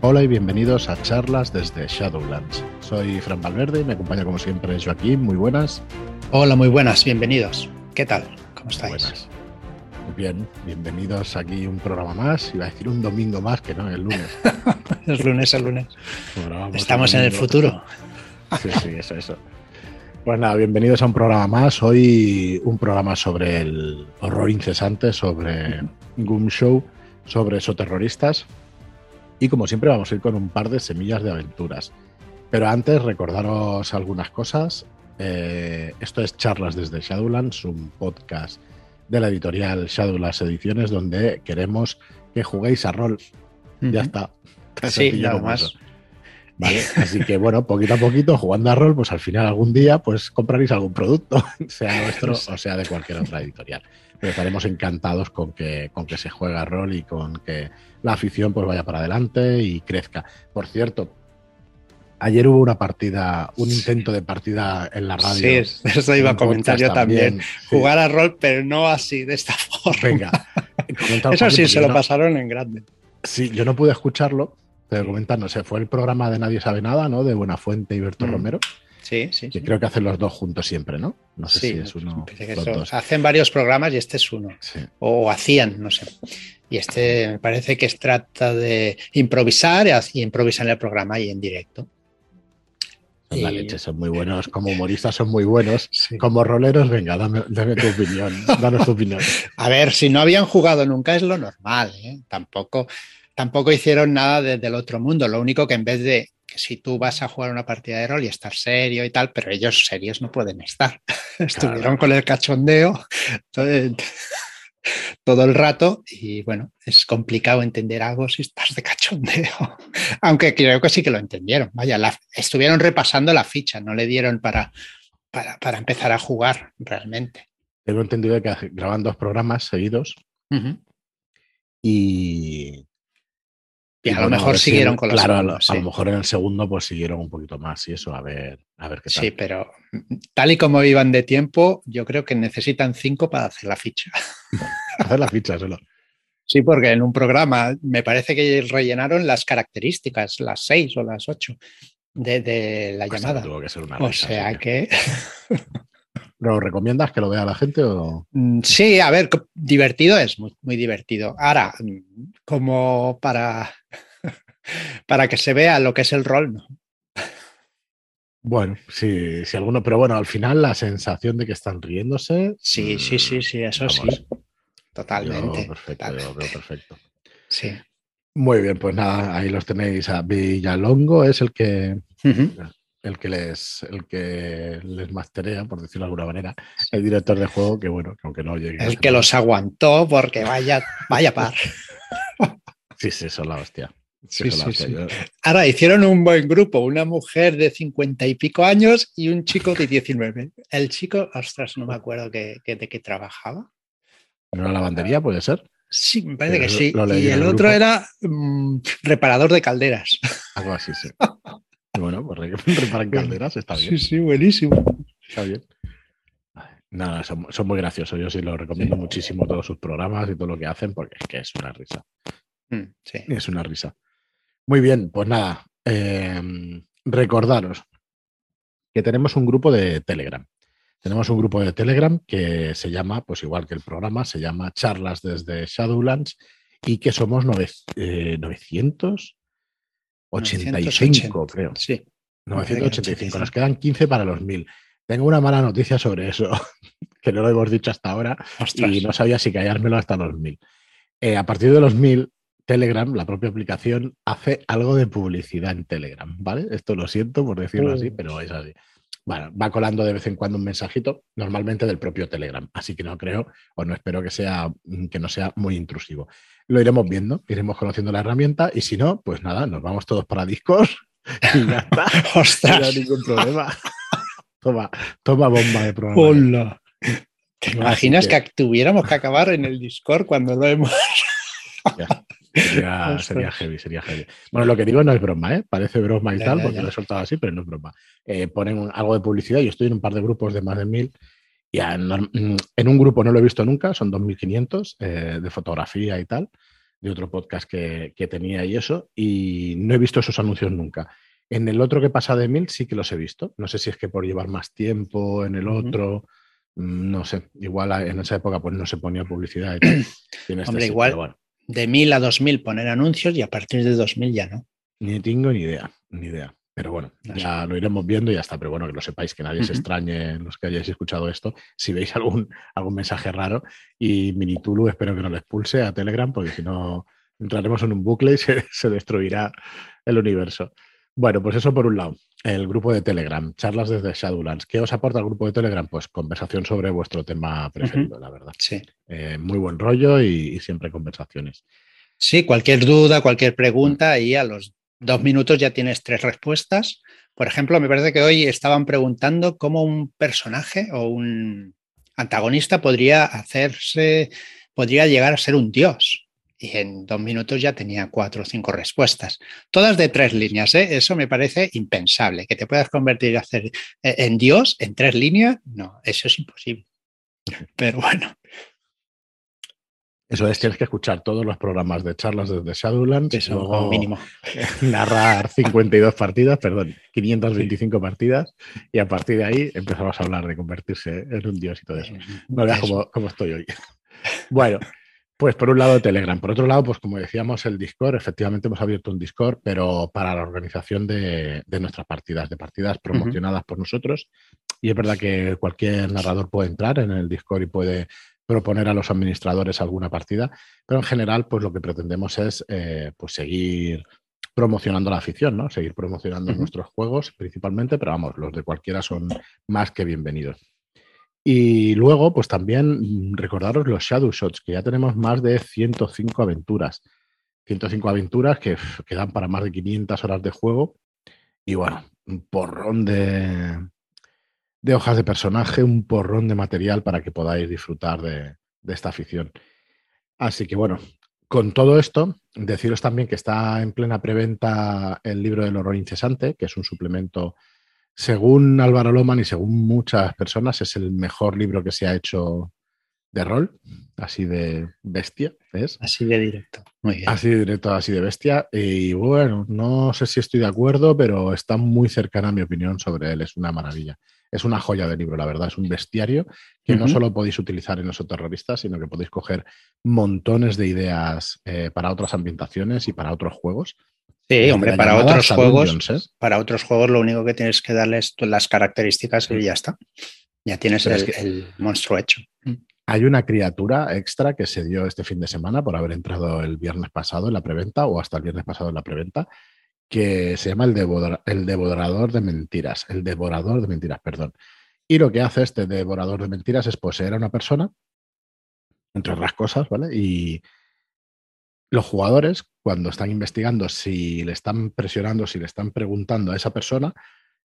Hola y bienvenidos a charlas desde Shadowlands. Soy Fran Valverde y me acompaña como siempre Joaquín. Muy buenas. Hola, muy buenas, bienvenidos. ¿Qué tal? ¿Cómo estáis? Buenas. Muy bien, bienvenidos aquí a un programa más. Iba a decir un domingo más, que no, el lunes. es lunes, el lunes. Estamos en el futuro. Sí, sí, eso, eso. Pues nada, bienvenidos a un programa más. Hoy un programa sobre el horror incesante, sobre Goom Show, sobre terroristas Y como siempre vamos a ir con un par de semillas de aventuras. Pero antes recordaros algunas cosas. Eh, esto es Charlas desde Shadowlands, un podcast de la editorial Shadowlands Ediciones donde queremos que juguéis a rol. Ya está. Sí, nada más. Así que bueno, poquito a poquito, jugando a rol, pues al final algún día pues compraréis algún producto, sea nuestro o sea de cualquier otra editorial. Pero estaremos encantados con que, con que se juegue a rol y con que la afición pues vaya para adelante y crezca. Por cierto, ayer hubo una partida, un intento de partida en la radio. Sí, eso iba a comentar yo también. Jugar a rol, pero no así, de esta forma. Venga. Eso sí, se lo pasaron en grande. Sí, yo no pude escucharlo, pero comentar, no sé, fue el programa de Nadie sabe nada, ¿no? De Buenafuente y Berto mm. Romero. Sí, sí. Que creo que hacen los dos juntos siempre, ¿no? No sé si es uno. Hacen varios programas y este es uno. O hacían, no sé. Y este me parece que se trata de improvisar y improvisar en el programa y en directo. Son la leche, son muy buenos. Como humoristas son muy buenos. Como roleros, venga, dame, tu opinión. Danos tu opinión. A ver, si no habían jugado nunca es lo normal. ¿eh? Tampoco tampoco hicieron nada desde el otro mundo. Lo único que en vez de que si tú vas a jugar una partida de rol y estar serio y tal, pero ellos serios no pueden estar. Estuvieron con el cachondeo todo, el rato y bueno, es complicado entender algo si estás de cachondeo. Aunque creo que sí que lo entendieron. Vaya, estuvieron repasando la ficha, no le dieron para, para, empezar a jugar realmente. Tengo entendido que graban dos programas seguidos y y a lo mejor siguieron con los Claro, a, lo, mejor en el segundo pues siguieron un poquito más y eso, a ver, a ver qué tal. Sí, pero tal y como iban de tiempo, yo creo que necesitan cinco para hacer la ficha. hacer la ficha solo. Sí, porque en un programa me parece que rellenaron las características, las seis o las ocho de, la llamada. o sea que... ¿Lo recomiendas que lo vea la gente? O... Mm, sí, a ver, divertido es, muy, muy divertido. Ahora, como para, para que se vea lo que es el rol, ¿no? Bueno, sí, sí, alguno, pero bueno, al final la sensación de que están riéndose. Sí, sí, sí, sí, eso sí. Totalmente. perfecto, perfecto. Sí. Muy bien, pues nada, ahí los tenéis a Villalongo, es el que el que les, el que les masterea, por decirlo de alguna manera, el director de juego, que bueno, que aunque no llegue. El que los aguantó, porque vaya, vaya par. Sí, sí, son la hostia. Ahora hicieron un buen grupo, una mujer de cincuenta y pico años y un chico de 19. El chico, ostras, no me acuerdo de qué trabajaba. ¿En una lavandería puede ser? Sí, me parece que sí. Y el, otro era mm, reparador de calderas. Algo así, sí. Reparan calderas, está bien. Sí, sí, buenísimo. Está bien. Nada, son, muy graciosos. Yo sí los recomiendo muchísimo todos sus programas y todo lo que hacen porque es que es una risa. Mm, sí. Es una risa. Muy bien, pues nada. Em, recordaros que tenemos un grupo de Telegram. Tenemos un grupo de Telegram que se llama, pues igual que el programa, se llama Charlas desde Shadowlands y que somos 900, 85, creo. Sí. 985. Nos quedan 15 para los 1000. Tengo una mala noticia sobre eso, que no lo hemos dicho hasta ahora y no sabía si callármelo hasta los 1000. Eh, a partir de los 1000, Telegram, la propia aplicación, hace algo de publicidad en Telegram, ¿vale? Esto lo siento por decirlo así, pero es así. Bueno, va colando de vez en cuando un mensajito, normalmente del propio Telegram, así que no creo o no espero que sea que no sea muy intrusivo lo iremos viendo, iremos conociendo la herramienta y si no, pues nada, nos vamos todos para Discord y ya está. ¡Ostras! No hay ningún problema. toma, toma bomba de programa. Hola. ¿Te imaginas que... tuviéramos que acabar en el Discord cuando lo hemos... sería, heavy, sería heavy. Bueno, lo que digo no es broma, ¿eh? Parece broma y tal, porque lo he soltado así, pero no es broma. Eh, ponen algo de publicidad, yo estoy en un par de grupos de más de mil en, un grupo no lo he visto nunca, son 2.500 eh, de fotografía y tal. De otro podcast que, tenía y eso, y no he visto esos anuncios nunca. En el otro que pasa de mil sí que los he visto. No sé si es que por llevar más tiempo en el otro, mm, no sé. Igual en esa época pues no se ponía publicidad. Y este Hombre, igual de mil a dos mil poner anuncios y a partir de dos mil ya no. Ni tengo ni idea, ni idea. Pero bueno, ya lo iremos viendo y ya está. Pero bueno, que lo sepáis, que nadie se extrañe los que hayáis escuchado esto. Si veis algún, algún mensaje raro y Minitulu, espero que no le expulse a Telegram, porque si no entraremos en un bucle y se, se destruirá el universo. Bueno, pues eso por un lado. El grupo de Telegram, charlas desde Shadowlands. ¿Qué os aporta el grupo de Telegram? Pues conversación sobre vuestro tema preferido, la verdad. Sí. Eh, muy buen rollo y, siempre conversaciones. Sí, cualquier duda, cualquier pregunta, y a los dos minutos ya tienes tres respuestas. Por ejemplo, me parece que hoy estaban preguntando cómo un personaje o un antagonista podría hacerse, podría llegar a ser un dios. Y en dos minutos ya tenía cuatro o cinco respuestas. Todas de tres líneas, ¿eh? Eso me parece impensable. Que te puedas convertir hacer, eh, en Dios en tres líneas, no, eso es imposible. Pero bueno. Eso es, tienes que escuchar todos los programas de charlas desde Shadowlands. Eso, luego mínimo. Narrar 52 partidas, perdón, 525 partidas, y a partir de ahí empezamos a hablar de convertirse en un dios y todo eso. No veas cómo, estoy hoy. Bueno, pues por un lado Telegram. Por otro lado, pues como decíamos, el Discord. Efectivamente hemos abierto un Discord, pero para la organización de, nuestras partidas, de partidas promocionadas por nosotros. Y es verdad que cualquier narrador puede entrar en el Discord y puede proponer a los administradores alguna partida, pero en general, pues lo que pretendemos es eh, pues seguir promocionando la afición, ¿no? Seguir promocionando nuestros juegos principalmente, pero vamos, los de cualquiera son más que bienvenidos. Y luego, pues también recordaros los Shadow Shots, que ya tenemos más de 105 aventuras. 105 aventuras que, que dan para más de 500 horas de juego. Y bueno, un porrón de, de hojas de personaje, un porrón de material para que podáis disfrutar de, esta afición. Así que bueno, con todo esto, deciros también que está en plena preventa el libro del horror incesante, que es un suplemento, según Álvaro Loman y según muchas personas, es el mejor libro que se ha hecho de rol, así de bestia, ¿ves? Así de directo, muy bien. Así de directo, así de bestia. Y bueno, no sé si estoy de acuerdo, pero está muy cercana a mi opinión sobre él, es una maravilla es una joya de libro, la verdad. Es un bestiario que no solo podéis utilizar en los terroristas, sino que podéis coger montones de ideas eh, para otras ambientaciones y para otros juegos. Sí, hombre, para otros juegos, ¿eh? para otros juegos lo único que tienes que darles las características y ya está. Ya tienes el, el, monstruo hecho. Hay una criatura extra que se dio este fin de semana por haber entrado el viernes pasado en la preventa o hasta el viernes pasado en la preventa, que se llama el, el devorador de mentiras, el devorador de mentiras, perdón. Y lo que hace este devorador de mentiras es poseer a una persona, entre otras cosas, ¿vale? Y los jugadores, cuando están investigando, si le están presionando, si le están preguntando a esa persona,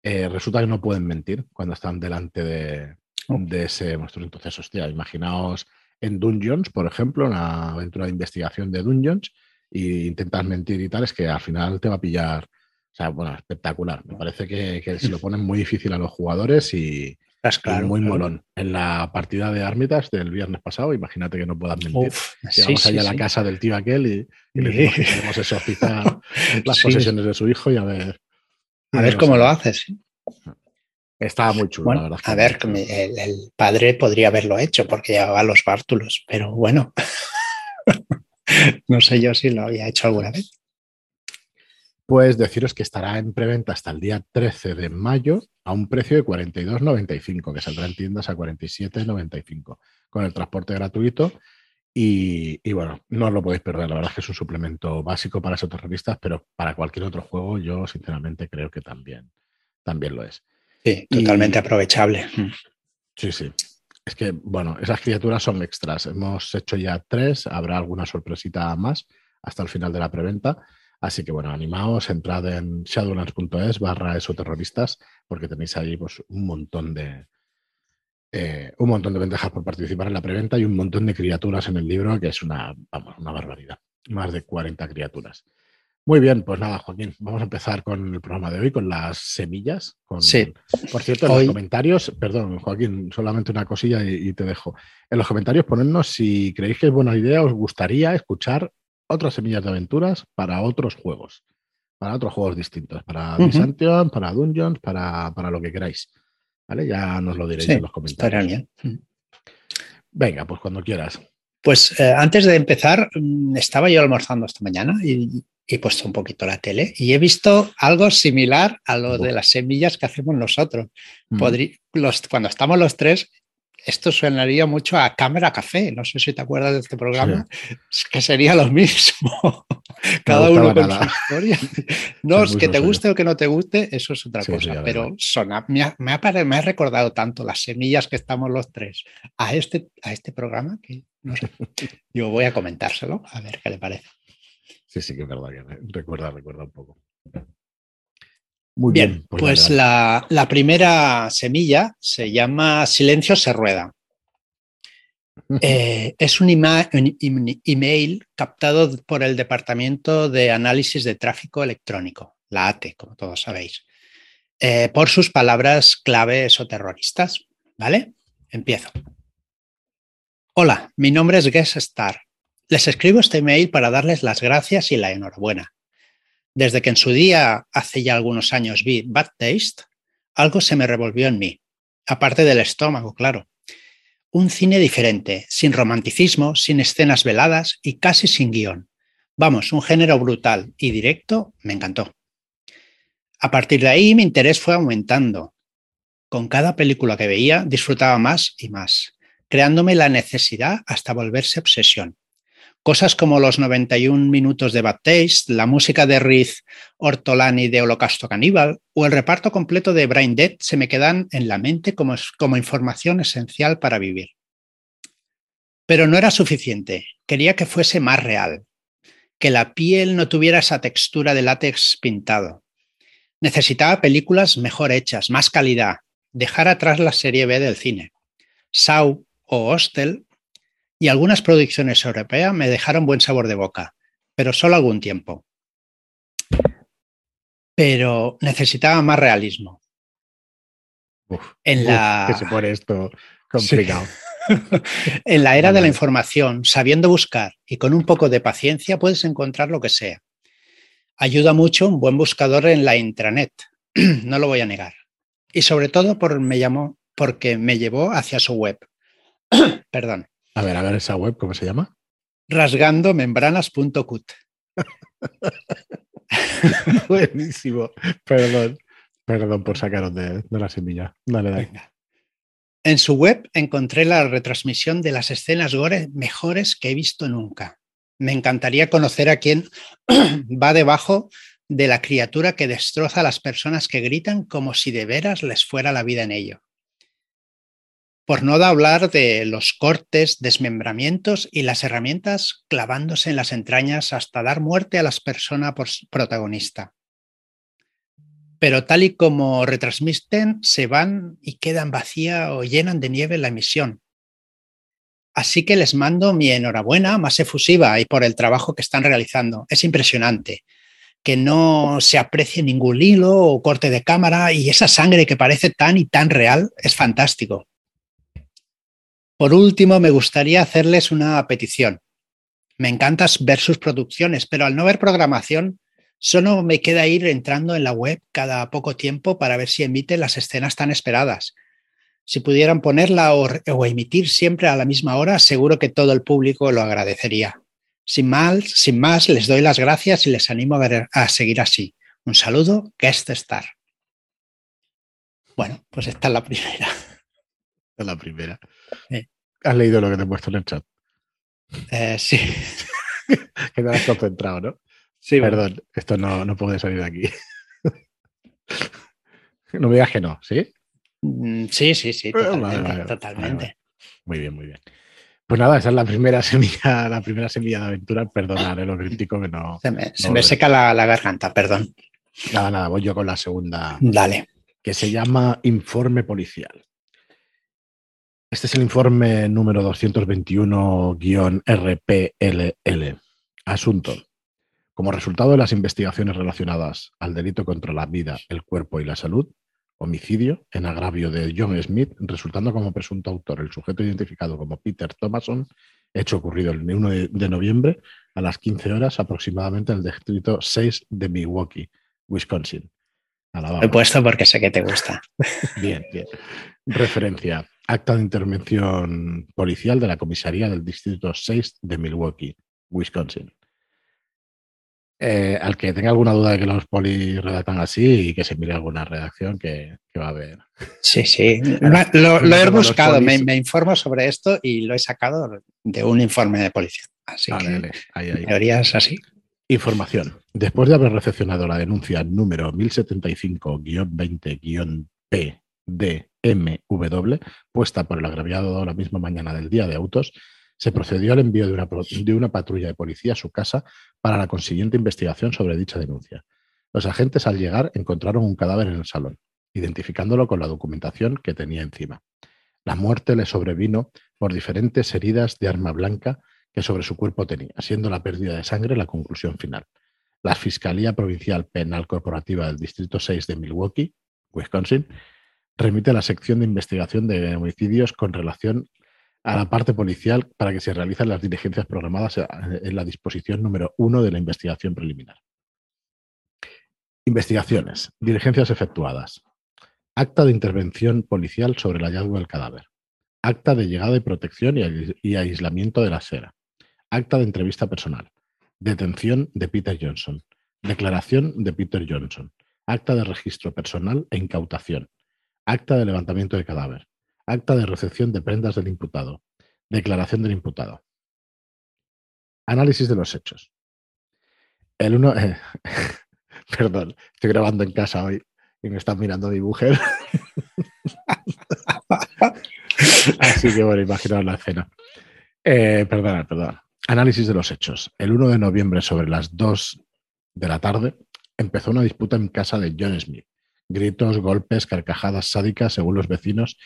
eh, resulta que no pueden mentir cuando están delante de, de ese monstruo. Entonces, hostia, imaginaos en Dungeons, por ejemplo, una aventura de investigación de Dungeons, y intentas mentir y tal, es que al final te va a pillar. O sea, bueno, espectacular. Me parece que, se lo ponen muy difícil a los jugadores y, es muy molón. En la partida de Armitas del viernes pasado, imagínate que no puedas mentir. Llegamos allá a la casa del tío aquel y, le decimos que queremos exorcizar las posesiones de su hijo y a ver. A ver cómo lo haces. Estaba muy chulo, la verdad. A ver, el, el, padre podría haberlo hecho porque llevaba los bártulos, pero bueno. no sé yo si lo había hecho alguna vez. Pues deciros que estará en preventa hasta el día 13 de mayo a un precio de 42,95, que saldrá en tiendas a 47,95, con el transporte gratuito. Y, bueno, no os lo podéis perder. La verdad es que es un suplemento básico para esos terroristas, pero para cualquier otro juego, yo sinceramente creo que también, también lo es. Sí, totalmente aprovechable. Sí, sí. Es que, bueno, esas criaturas son extras. Hemos hecho ya tres, habrá alguna sorpresita más hasta el final de la preventa. Así que, bueno, animaos, entrad en shadowlands.es barra esoterroristas, porque tenéis ahí pues, un montón de, eh, un montón de ventajas por participar en la preventa y un montón de criaturas en el libro, que es una, vamos, una barbaridad. Más de 40 criaturas. Muy bien, pues nada, Joaquín, vamos a empezar con el programa de hoy, con las semillas. Con... Sí. Por cierto, en los comentarios, perdón, Joaquín, solamente una cosilla y, te dejo. En los comentarios ponednos si creéis que es buena idea, os gustaría escuchar otras semillas de aventuras para otros juegos, para otros juegos distintos, para uh para Dungeons, para, para, lo que queráis. ¿Vale? Ya nos lo diréis en los comentarios. Bien. Venga, pues cuando quieras. Pues eh, antes de empezar, mm, estaba yo almorzando esta mañana y, he puesto un poquito la tele y he visto algo similar a lo de las semillas que hacemos nosotros. Mm. los, cuando estamos los tres, esto suenaría mucho a Cámara Café. No sé si te acuerdas de este programa. Es que sería lo mismo. Cada uno con su historia. No, es que te guste o que no te guste, eso es otra cosa. pero me, ha, me, ha, recordado tanto las semillas que estamos los tres a este, a este programa que no sé. Yo voy a comentárselo a ver qué le parece. Sí, sí, que es verdad que recuerda, recuerda un poco. Muy bien, pues, pues la, primera semilla se llama Silencio se rueda. Eh, es un, email captado por el Departamento de Análisis de Tráfico Electrónico, la ATE, como todos sabéis, eh, por sus palabras claves o terroristas. ¿Vale? Empiezo. Hola, mi nombre es Guest Star. Les escribo este email para darles las gracias y la enhorabuena. Desde que en su día, hace ya algunos años, vi Bad Taste, algo se me revolvió en mí, aparte del estómago, claro. Un cine diferente, sin romanticismo, sin escenas veladas y casi sin guion. Vamos, un género brutal y directo, me encantó. A partir de ahí mi interés fue aumentando. Con cada película que veía disfrutaba más y más, creándome la necesidad hasta volverse obsesión. Cosas como los 91 minutos de Bad Taste, la música de Riz Ortolani de Holocausto Caníbal o el reparto completo de Brain Dead se me quedan en la mente como, como información esencial para vivir. Pero no era suficiente, quería que fuese más real, que la piel no tuviera esa textura de látex pintado. Necesitaba películas mejor hechas, más calidad, dejar atrás la serie B del cine. Sau o Hostel y algunas producciones europeas me dejaron buen sabor de boca, pero solo algún tiempo. Pero necesitaba más realismo. en la... que se pone esto complicado. en la era de la información, sabiendo buscar y con un poco de paciencia puedes encontrar lo que sea. Ayuda mucho un buen buscador en la intranet, no lo voy a negar. Y sobre todo por, me llamó, porque me llevó hacia su web. Perdón. A ver, a ver esa web, ¿cómo se llama? Rasgandomembranas.cut. Buenísimo. Perdón. Perdón por sacaros de, la semilla. Dale, dale. En su web encontré la retransmisión de las escenas gore mejores que he visto nunca. Me encantaría conocer a quién va debajo de la criatura que destroza a las personas que gritan como si de veras les fuera la vida en ello por no hablar de los cortes, desmembramientos y las herramientas clavándose en las entrañas hasta dar muerte a las personas protagonista. Pero tal y como retransmiten, se van y quedan vacía o llenan de nieve la emisión. Así que les mando mi enhorabuena más efusiva y por el trabajo que están realizando. Es impresionante que no se aprecie ningún hilo o corte de cámara y esa sangre que parece tan y tan real es fantástico. Por último, me gustaría hacerles una petición. Me encanta ver sus producciones, pero al no ver programación, solo me queda ir entrando en la web cada poco tiempo para ver si emiten las escenas tan esperadas. Si pudieran ponerla o, emitir siempre a la misma hora, seguro que todo el público lo agradecería. Sin más, sin más, les doy las gracias y les animo a, a seguir así. Un saludo, Guest Star. Bueno, pues esta es la primera. Es la primera. Has leído lo que te he puesto en el chat. Eh, sí. que te has concentrado, ¿no? Sí. Perdón, esto no, no puede salir de aquí. no me digas que no, ¿sí? Mm, sí, sí, sí, totalmente. Muy bien, muy bien. Pues nada, esa es la primera semilla, la primera semilla de aventura. Perdonad lo crítico que no. Se me, se me seca la, la, garganta, perdón. Nada, nada, voy yo con la segunda. Dale. Que se llama Informe Policial. Este es el informe número 221-RPLL. Asunto. Como resultado de las investigaciones relacionadas al delito contra la vida, el cuerpo y la salud, homicidio en agravio de John Smith, resultando como presunto autor el sujeto identificado como Peter Thomason, hecho ocurrido el 1 de, noviembre a las 15 horas aproximadamente en el distrito 6 de Milwaukee, Wisconsin. Lo he puesto porque sé que te gusta. bien, bien. Referencia. Acta de intervención policial de la comisaría del distrito 6 de Milwaukee, Wisconsin. Eh, al que tenga alguna duda de que los polis redactan así y que se mire alguna redacción que, va a haber. Sí, sí. lo, he buscado, me, informo sobre esto y lo he sacado de un informe de policía. Así que teorías así. Información. Después de haber recepcionado la denuncia número 1075-20-PDMW, puesta por el agraviado la misma mañana del día de autos, se procedió al envío de una, de una patrulla de policía a su casa para la consiguiente investigación sobre dicha denuncia. Los agentes al llegar encontraron un cadáver en el salón, identificándolo con la documentación que tenía encima. La muerte le sobrevino por diferentes heridas de arma blanca que sobre su cuerpo tenía, siendo la pérdida de sangre la conclusión final. La Fiscalía Provincial Penal Corporativa del Distrito 6 de Milwaukee, Wisconsin, remite a la sección de investigación de homicidios con relación a la parte policial para que se realicen las diligencias programadas en la disposición número uno de la investigación preliminar. Investigaciones. Diligencias efectuadas. Acta de intervención policial sobre el hallazgo del cadáver. Acta de llegada y protección y aislamiento de la sera. Acta de entrevista personal. Detención de Peter Johnson. Declaración de Peter Johnson. Acta de registro personal e incautación. Acta de levantamiento de cadáver. Acta de recepción de prendas del imputado. Declaración del imputado. Análisis de los hechos. El uno. Eh, perdón, estoy grabando en casa hoy y me están mirando mi mujer. Así que bueno, imaginaos la escena. Eh, perdón, perdón. Análisis de los hechos. El 1 de noviembre, sobre las 2 de la tarde, empezó una disputa en casa de John Smith. Gritos, golpes, carcajadas sádicas, según los vecinos,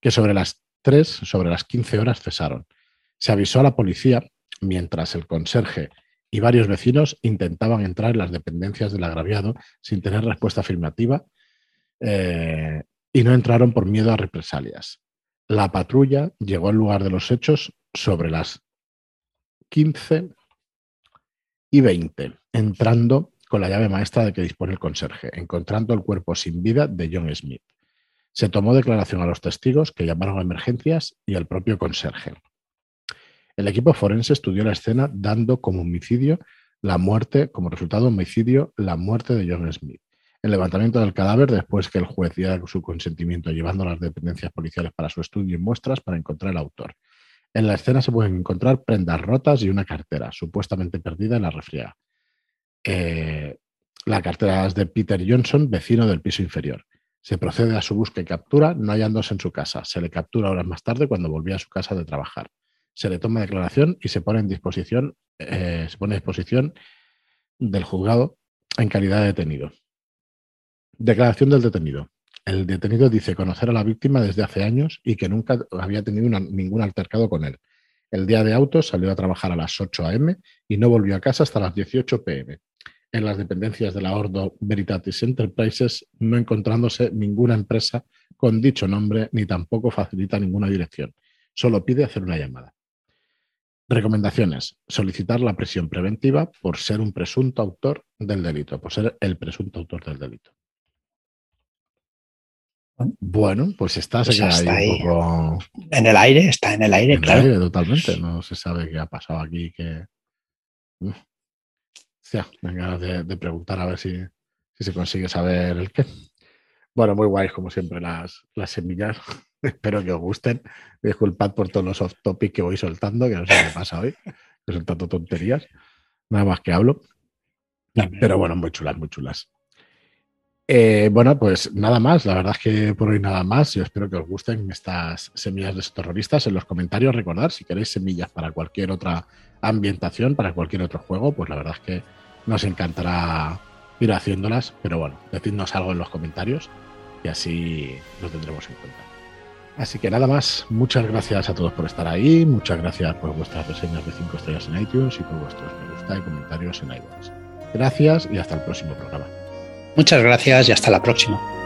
que sobre las 3, sobre las 15 horas cesaron. Se avisó a la policía mientras el conserje y varios vecinos intentaban entrar en las dependencias del agraviado sin tener respuesta afirmativa eh, y no entraron por miedo a represalias. La patrulla llegó al lugar de los hechos sobre las 15 y 20, entrando con la llave maestra de que dispone el conserje, encontrando el cuerpo sin vida de John Smith. Se tomó declaración a los testigos que llamaron a emergencias y al propio conserje. El equipo forense estudió la escena dando como homicidio la muerte, como resultado homicidio, la muerte de John Smith. El levantamiento del cadáver después que el juez diera su consentimiento llevando las dependencias policiales para su estudio y muestras para encontrar el autor. En la escena se pueden encontrar prendas rotas y una cartera, supuestamente perdida en la refriega. Eh, la cartera es de Peter Johnson, vecino del piso inferior. Se procede a su búsqueda y captura, no hallándose en su casa. Se le captura horas más tarde cuando volvía a su casa de trabajar. Se le toma declaración y se pone en disposición, eh, se pone a disposición del juzgado en calidad de detenido. Declaración del detenido. El detenido dice conocer a la víctima desde hace años y que nunca había tenido ningún altercado con él. El día de auto salió a trabajar a las 8 a.m. y no volvió a casa hasta las 18 p.m en las dependencias de la Ordo Veritatis Enterprises, no encontrándose ninguna empresa con dicho nombre ni tampoco facilita ninguna dirección. Solo pide hacer una llamada. Recomendaciones. Solicitar la prisión preventiva por ser un presunto autor del delito, por ser el presunto autor del delito. Bueno, pues está, pues ahí, un poco... En el aire, está en el aire, en claro. El aire, totalmente. No se sabe qué ha pasado aquí, que ya, venga de, preguntar a ver si, se consigue saber el qué. Bueno, muy guay, como siempre, las, las semillas. Espero que os gusten. Disculpad por todos los off topic que voy soltando, que no sé qué pasa hoy. Que son tanto tonterías. Nada más que hablo. Pero bueno, muy chulas, muy chulas. Eh, bueno, pues nada más. La verdad es que por hoy nada más. Yo espero que os gusten estas semillas de terroristas. En los comentarios, recordad, si queréis semillas para cualquier otra ambientación, para cualquier otro juego, pues la verdad es que nos encantará ir haciéndolas, pero bueno, decidnos algo en los comentarios y así lo tendremos en cuenta. Así que nada más, muchas gracias a todos por estar ahí, muchas gracias por vuestras reseñas de 5 estrellas en iTunes y por vuestros me gusta y comentarios en iTunes. Gracias y hasta el próximo programa. Muchas gracias y hasta la próxima.